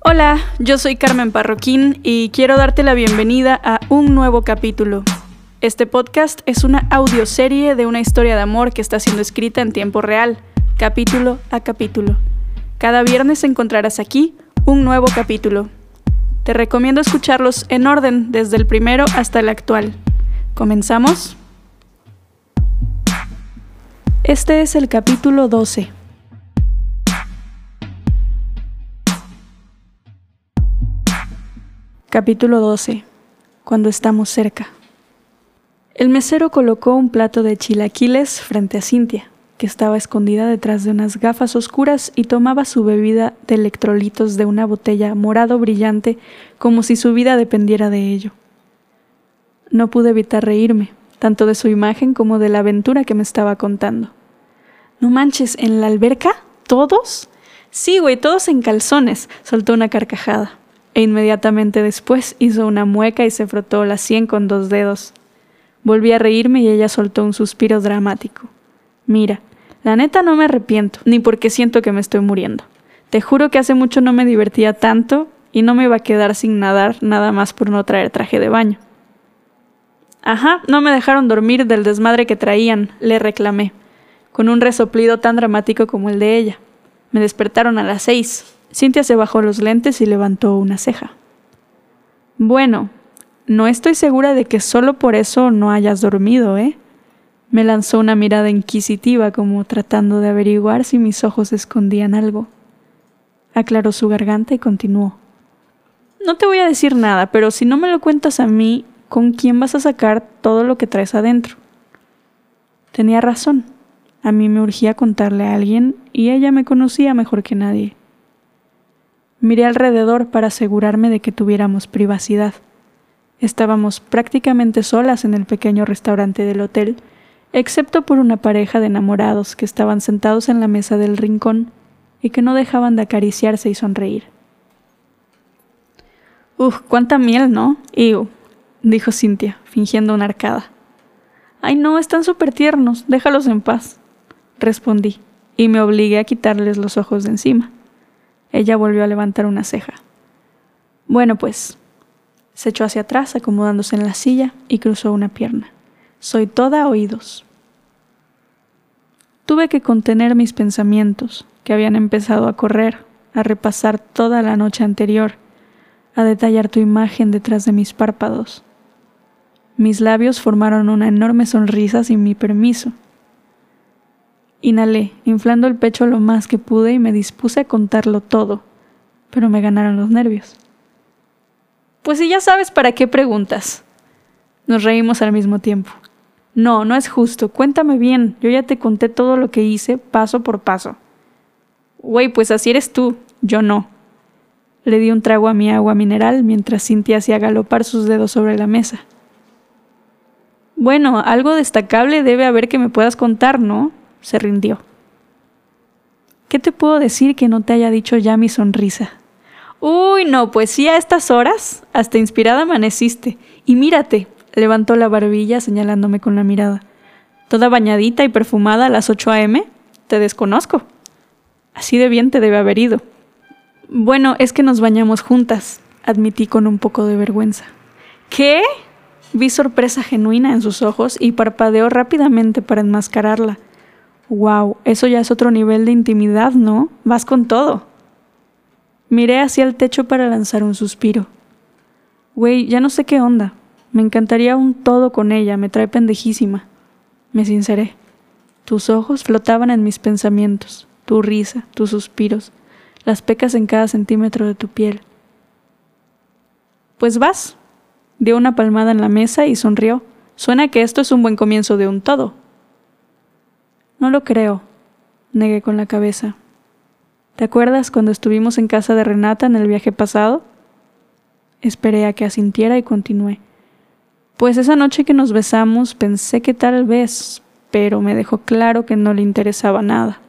Hola, yo soy Carmen Parroquín y quiero darte la bienvenida a un nuevo capítulo. Este podcast es una audioserie de una historia de amor que está siendo escrita en tiempo real, capítulo a capítulo. Cada viernes encontrarás aquí un nuevo capítulo. Te recomiendo escucharlos en orden desde el primero hasta el actual. ¿Comenzamos? Este es el capítulo 12. Capítulo 12. Cuando estamos cerca. El mesero colocó un plato de chilaquiles frente a Cintia, que estaba escondida detrás de unas gafas oscuras y tomaba su bebida de electrolitos de una botella morado brillante como si su vida dependiera de ello. No pude evitar reírme, tanto de su imagen como de la aventura que me estaba contando. No manches, ¿en la alberca? ¿Todos? Sí, güey, todos en calzones, soltó una carcajada e inmediatamente después hizo una mueca y se frotó la sien con dos dedos. Volví a reírme y ella soltó un suspiro dramático. Mira, la neta no me arrepiento, ni porque siento que me estoy muriendo. Te juro que hace mucho no me divertía tanto y no me iba a quedar sin nadar nada más por no traer traje de baño. Ajá, no me dejaron dormir del desmadre que traían, le reclamé, con un resoplido tan dramático como el de ella. Me despertaron a las seis. Cintia se bajó los lentes y levantó una ceja. Bueno, no estoy segura de que solo por eso no hayas dormido, ¿eh? Me lanzó una mirada inquisitiva como tratando de averiguar si mis ojos escondían algo. Aclaró su garganta y continuó. No te voy a decir nada, pero si no me lo cuentas a mí, ¿con quién vas a sacar todo lo que traes adentro? Tenía razón. A mí me urgía contarle a alguien y ella me conocía mejor que nadie. Miré alrededor para asegurarme de que tuviéramos privacidad. Estábamos prácticamente solas en el pequeño restaurante del hotel, excepto por una pareja de enamorados que estaban sentados en la mesa del rincón y que no dejaban de acariciarse y sonreír. Uf, cuánta miel, ¿no? Iu, dijo Cintia, fingiendo una arcada. Ay, no, están súper tiernos, déjalos en paz, respondí, y me obligué a quitarles los ojos de encima. Ella volvió a levantar una ceja. Bueno, pues. Se echó hacia atrás, acomodándose en la silla, y cruzó una pierna. Soy toda oídos. Tuve que contener mis pensamientos, que habían empezado a correr, a repasar toda la noche anterior, a detallar tu imagen detrás de mis párpados. Mis labios formaron una enorme sonrisa sin mi permiso Inhalé, inflando el pecho lo más que pude y me dispuse a contarlo todo, pero me ganaron los nervios. Pues si ya sabes para qué preguntas. Nos reímos al mismo tiempo. No, no es justo. Cuéntame bien. Yo ya te conté todo lo que hice, paso por paso. Güey, pues así eres tú. Yo no. Le di un trago a mi agua mineral mientras Cintia hacía galopar sus dedos sobre la mesa. Bueno, algo destacable debe haber que me puedas contar, ¿no? Se rindió. ¿Qué te puedo decir que no te haya dicho ya mi sonrisa? Uy, no, pues sí, a estas horas, hasta inspirada amaneciste. Y mírate, levantó la barbilla señalándome con la mirada. Toda bañadita y perfumada a las 8 a.m. Te desconozco. Así de bien te debe haber ido. Bueno, es que nos bañamos juntas, admití con un poco de vergüenza. ¿Qué? Vi sorpresa genuina en sus ojos y parpadeó rápidamente para enmascararla. Wow, eso ya es otro nivel de intimidad, ¿no? Vas con todo. Miré hacia el techo para lanzar un suspiro. Güey, ya no sé qué onda. Me encantaría un todo con ella, me trae pendejísima. Me sinceré. Tus ojos flotaban en mis pensamientos, tu risa, tus suspiros, las pecas en cada centímetro de tu piel. Pues vas. Dio una palmada en la mesa y sonrió. Suena que esto es un buen comienzo de un todo. No lo creo, negué con la cabeza. ¿Te acuerdas cuando estuvimos en casa de Renata en el viaje pasado? Esperé a que asintiera y continué. Pues esa noche que nos besamos pensé que tal vez, pero me dejó claro que no le interesaba nada.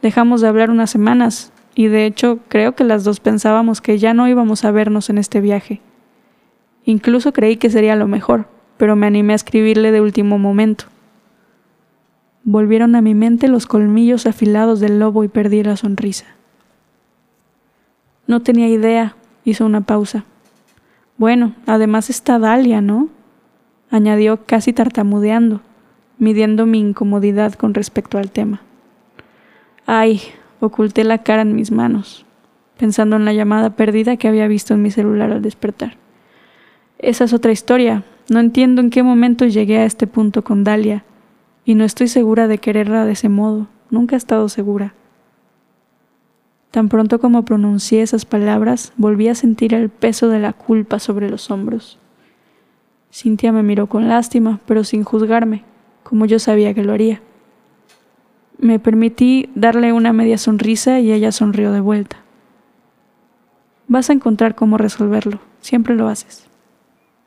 Dejamos de hablar unas semanas, y de hecho creo que las dos pensábamos que ya no íbamos a vernos en este viaje. Incluso creí que sería lo mejor, pero me animé a escribirle de último momento. Volvieron a mi mente los colmillos afilados del lobo y perdí la sonrisa. No tenía idea, hizo una pausa. Bueno, además está Dalia, ¿no? añadió casi tartamudeando, midiendo mi incomodidad con respecto al tema. Ay, oculté la cara en mis manos, pensando en la llamada perdida que había visto en mi celular al despertar. Esa es otra historia. No entiendo en qué momento llegué a este punto con Dalia, y no estoy segura de quererla de ese modo. Nunca he estado segura. Tan pronto como pronuncié esas palabras, volví a sentir el peso de la culpa sobre los hombros. Cintia me miró con lástima, pero sin juzgarme, como yo sabía que lo haría. Me permití darle una media sonrisa y ella sonrió de vuelta. Vas a encontrar cómo resolverlo, siempre lo haces.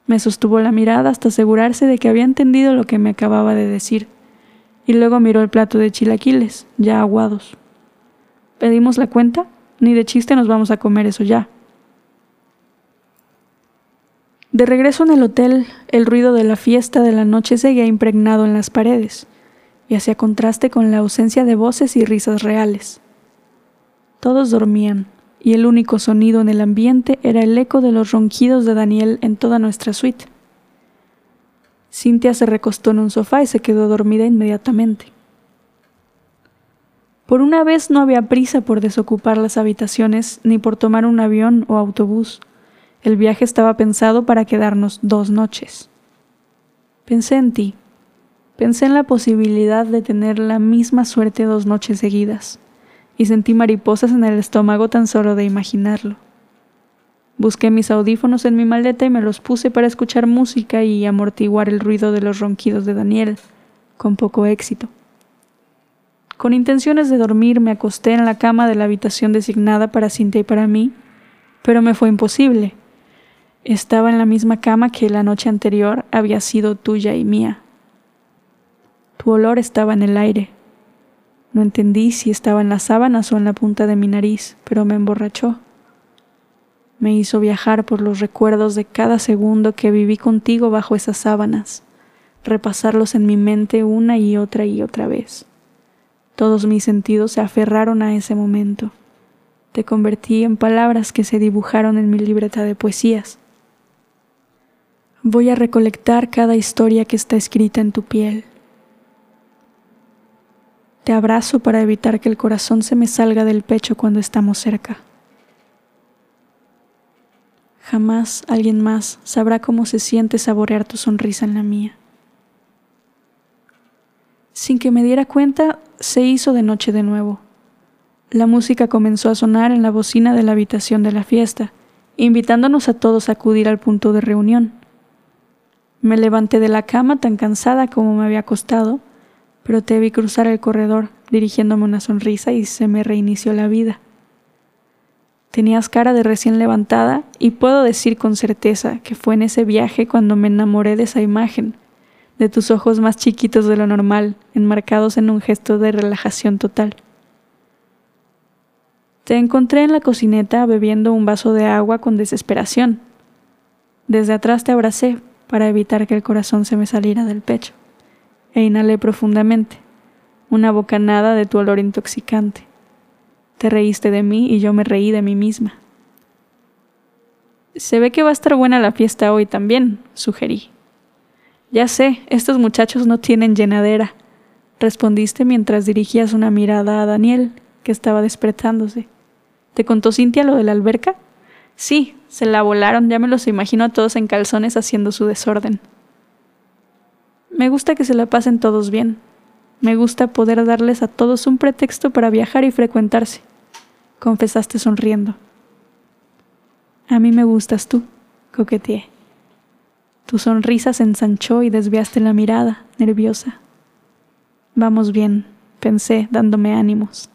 Me sostuvo la mirada hasta asegurarse de que había entendido lo que me acababa de decir, y luego miró el plato de chilaquiles, ya aguados. ¿Pedimos la cuenta? Ni de chiste nos vamos a comer eso ya. De regreso en el hotel, el ruido de la fiesta de la noche seguía impregnado en las paredes, y hacía contraste con la ausencia de voces y risas reales. Todos dormían, y el único sonido en el ambiente era el eco de los ronquidos de Daniel en toda nuestra suite. Cintia se recostó en un sofá y se quedó dormida inmediatamente. Por una vez no había prisa por desocupar las habitaciones ni por tomar un avión o autobús. El viaje estaba pensado para quedarnos dos noches. Pensé en ti. Pensé en la posibilidad de tener la misma suerte dos noches seguidas, y sentí mariposas en el estómago tan solo de imaginarlo. Busqué mis audífonos en mi maleta y me los puse para escuchar música y amortiguar el ruido de los ronquidos de Daniel, con poco éxito. Con intenciones de dormir me acosté en la cama de la habitación designada para Cintia y para mí, pero me fue imposible. Estaba en la misma cama que la noche anterior había sido tuya y mía. Tu olor estaba en el aire. No entendí si estaba en las sábanas o en la punta de mi nariz, pero me emborrachó. Me hizo viajar por los recuerdos de cada segundo que viví contigo bajo esas sábanas, repasarlos en mi mente una y otra y otra vez. Todos mis sentidos se aferraron a ese momento. Te convertí en palabras que se dibujaron en mi libreta de poesías. Voy a recolectar cada historia que está escrita en tu piel. Te abrazo para evitar que el corazón se me salga del pecho cuando estamos cerca. Jamás alguien más sabrá cómo se siente saborear tu sonrisa en la mía. Sin que me diera cuenta, se hizo de noche de nuevo. La música comenzó a sonar en la bocina de la habitación de la fiesta, invitándonos a todos a acudir al punto de reunión. Me levanté de la cama tan cansada como me había acostado, pero te vi cruzar el corredor, dirigiéndome una sonrisa y se me reinició la vida. Tenías cara de recién levantada y puedo decir con certeza que fue en ese viaje cuando me enamoré de esa imagen, de tus ojos más chiquitos de lo normal, enmarcados en un gesto de relajación total. Te encontré en la cocineta bebiendo un vaso de agua con desesperación. Desde atrás te abracé para evitar que el corazón se me saliera del pecho, e inhalé profundamente, una bocanada de tu olor intoxicante. Te reíste de mí y yo me reí de mí misma. Se ve que va a estar buena la fiesta hoy también, sugerí. Ya sé, estos muchachos no tienen llenadera, respondiste mientras dirigías una mirada a Daniel, que estaba despertándose. ¿Te contó Cintia lo de la alberca? Sí, se la volaron, ya me los imagino a todos en calzones haciendo su desorden. Me gusta que se la pasen todos bien. Me gusta poder darles a todos un pretexto para viajar y frecuentarse, confesaste sonriendo. A mí me gustas tú, coqueteé. Tu sonrisa se ensanchó y desviaste la mirada, nerviosa. Vamos bien, pensé, dándome ánimos.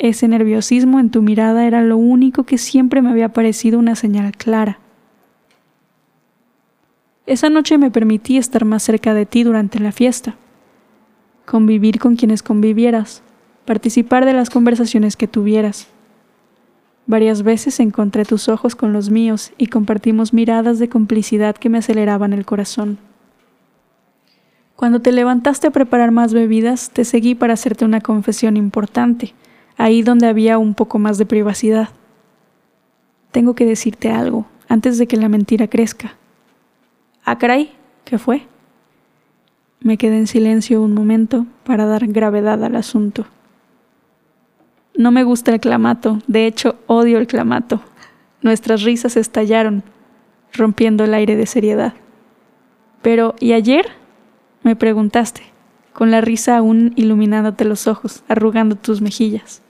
Ese nerviosismo en tu mirada era lo único que siempre me había parecido una señal clara. Esa noche me permití estar más cerca de ti durante la fiesta, convivir con quienes convivieras, participar de las conversaciones que tuvieras, Varias veces encontré tus ojos con los míos y compartimos miradas de complicidad que me aceleraban el corazón. Cuando te levantaste a preparar más bebidas, te seguí para hacerte una confesión importante, ahí donde había un poco más de privacidad. tengo que decirte algo antes de que la mentira crezca. Ah, ¿qué fue? Me quedé en silencio un momento para dar gravedad al asunto. No me gusta el clamato, de hecho odio el clamato. Nuestras risas estallaron, rompiendo el aire de seriedad. Pero, ¿y ayer? me preguntaste, con la risa aún iluminándote los ojos, arrugando tus mejillas.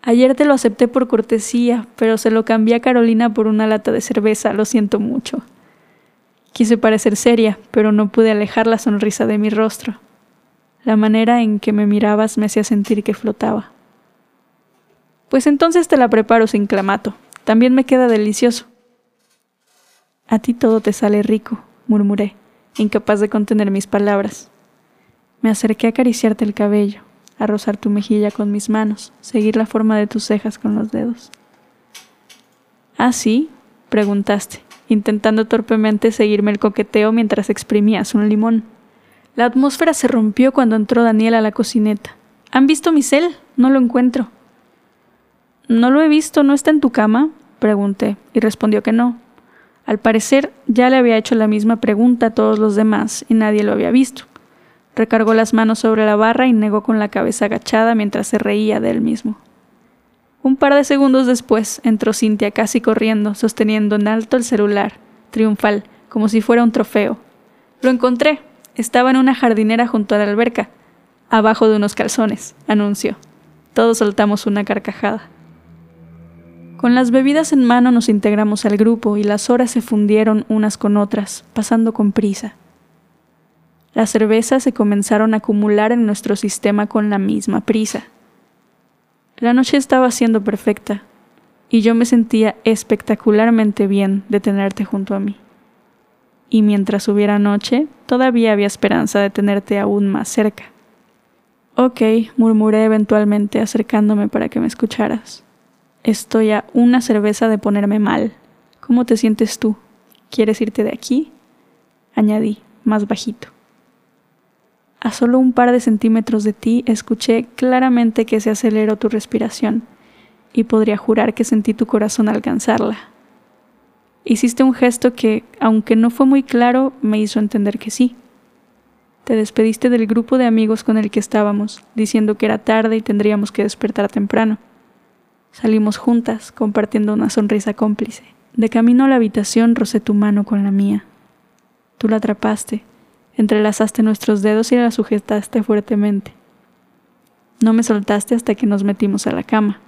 Ayer te lo acepté por cortesía, pero se lo cambié a Carolina por una lata de cerveza, lo siento mucho. Quise parecer seria, pero no pude alejar la sonrisa de mi rostro. La manera en que me mirabas me hacía sentir que flotaba. Pues entonces te la preparo sin clamato. También me queda delicioso. A ti todo te sale rico, murmuré, incapaz de contener mis palabras. Me acerqué a acariciarte el cabello, a rozar tu mejilla con mis manos, seguir la forma de tus cejas con los dedos. ¿Ah, sí? preguntaste, intentando torpemente seguirme el coqueteo mientras exprimías un limón. La atmósfera se rompió cuando entró Daniel a la cocineta. ¿Han visto mi cel? No lo encuentro. No lo he visto, ¿no está en tu cama? pregunté, y respondió que no. Al parecer ya le había hecho la misma pregunta a todos los demás y nadie lo había visto. Recargó las manos sobre la barra y negó con la cabeza agachada mientras se reía de él mismo. Un par de segundos después entró Cintia casi corriendo, sosteniendo en alto el celular, triunfal, como si fuera un trofeo. Lo encontré. Estaba en una jardinera junto a la alberca, abajo de unos calzones, anunció. Todos soltamos una carcajada. Con las bebidas en mano nos integramos al grupo y las horas se fundieron unas con otras, pasando con prisa. Las cervezas se comenzaron a acumular en nuestro sistema con la misma prisa. La noche estaba siendo perfecta y yo me sentía espectacularmente bien de tenerte junto a mí. Y mientras hubiera noche, todavía había esperanza de tenerte aún más cerca. Ok, murmuré eventualmente acercándome para que me escucharas. Estoy a una cerveza de ponerme mal. ¿Cómo te sientes tú? ¿Quieres irte de aquí? Añadí, más bajito. A solo un par de centímetros de ti escuché claramente que se aceleró tu respiración, y podría jurar que sentí tu corazón alcanzarla. Hiciste un gesto que, aunque no fue muy claro, me hizo entender que sí. Te despediste del grupo de amigos con el que estábamos, diciendo que era tarde y tendríamos que despertar temprano. Salimos juntas, compartiendo una sonrisa cómplice. De camino a la habitación rocé tu mano con la mía. Tú la atrapaste, Entrelazaste nuestros dedos y la sujetaste fuertemente. No me soltaste hasta que nos metimos a la cama.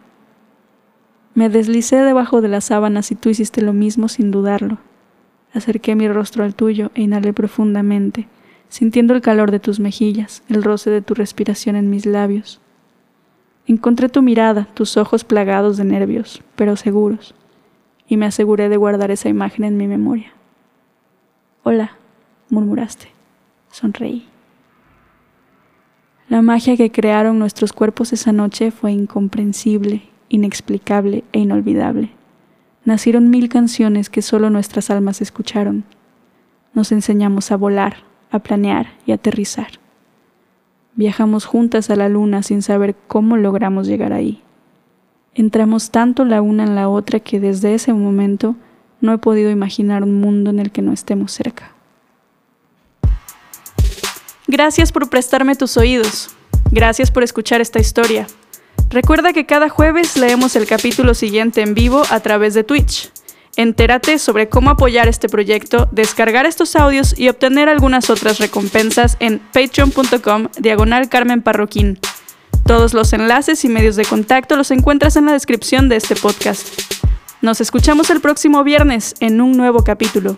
Me deslicé debajo de las sábanas y tú hiciste lo mismo sin dudarlo. Acerqué mi rostro al tuyo e inhalé profundamente, sintiendo el calor de tus mejillas, el roce de tu respiración en mis labios. Encontré tu mirada, tus ojos plagados de nervios, pero seguros, y me aseguré de guardar esa imagen en mi memoria. Hola, murmuraste. Sonreí. La magia que crearon nuestros cuerpos esa noche fue incomprensible, inexplicable e inolvidable. Nacieron mil canciones que solo nuestras almas escucharon. Nos enseñamos a volar, a planear y aterrizar. Viajamos juntas a la luna sin saber cómo logramos llegar ahí. Entramos tanto la una en la otra que desde ese momento no he podido imaginar un mundo en el que no estemos cerca. Gracias por prestarme tus oídos. Gracias por escuchar esta historia. Recuerda que cada jueves leemos el capítulo siguiente en vivo a través de Twitch. Entérate sobre cómo apoyar este proyecto, descargar estos audios y obtener algunas otras recompensas en patreon.com diagonal Carmen Parroquín. Todos los enlaces y medios de contacto los encuentras en la descripción de este podcast. Nos escuchamos el próximo viernes en un nuevo capítulo.